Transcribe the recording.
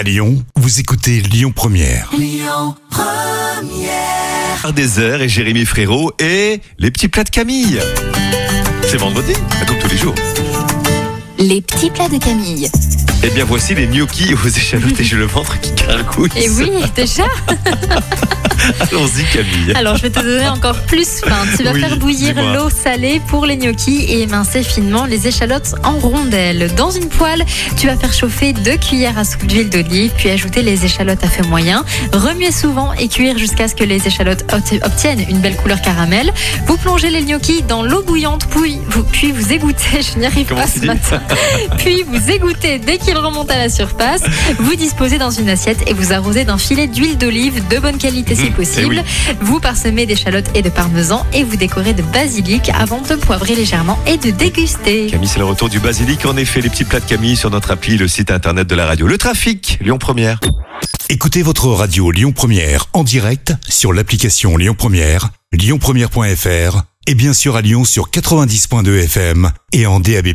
À Lyon, vous écoutez Lyon Première. des heures et Jérémy Frérot et les petits plats de Camille. C'est vendredi, comme tous les jours. Les petits plats de Camille. Eh bien voici les gnocchis aux échalotes et j'ai le ventre qui gargouille. Et oui, déjà Allons-y Camille. Alors, je vais te donner encore plus faim. Tu vas Oui, faire bouillir l'eau salée pour les gnocchis et émincer finement les échalotes en rondelles. Dans une poêle, tu vas faire chauffer deux cuillères à soupe d'huile d'olive, puis ajouter les échalotes à feu moyen. Remuer souvent et cuire jusqu'à ce que les échalotes obti- obtiennent une belle couleur caramel. Vous plongez les gnocchis dans l'eau bouillante, puis vous, puis vous égouttez. Je n'y arrive Comment pas ce matin. Puis vous égouttez dès qu'il remonte à la surface. Vous disposez dans une assiette et vous arrosez d'un filet d'huile d'olive de bonne qualité si Mmh, possible. Eh Vous parsemez d'échalotes et de parmesan et vous décorez de basilic avant de poivrer légèrement et de déguster. Camille, c'est le retour du basilic. En effet, les petits plats de Camille sur notre appli, le site internet de la radio. Le trafic, Lyon Première. Écoutez votre radio Lyon Première en direct sur l'application Lyon Première, lyonpremière.fr et bien sûr à Lyon sur 90.2 FM et en DAB+.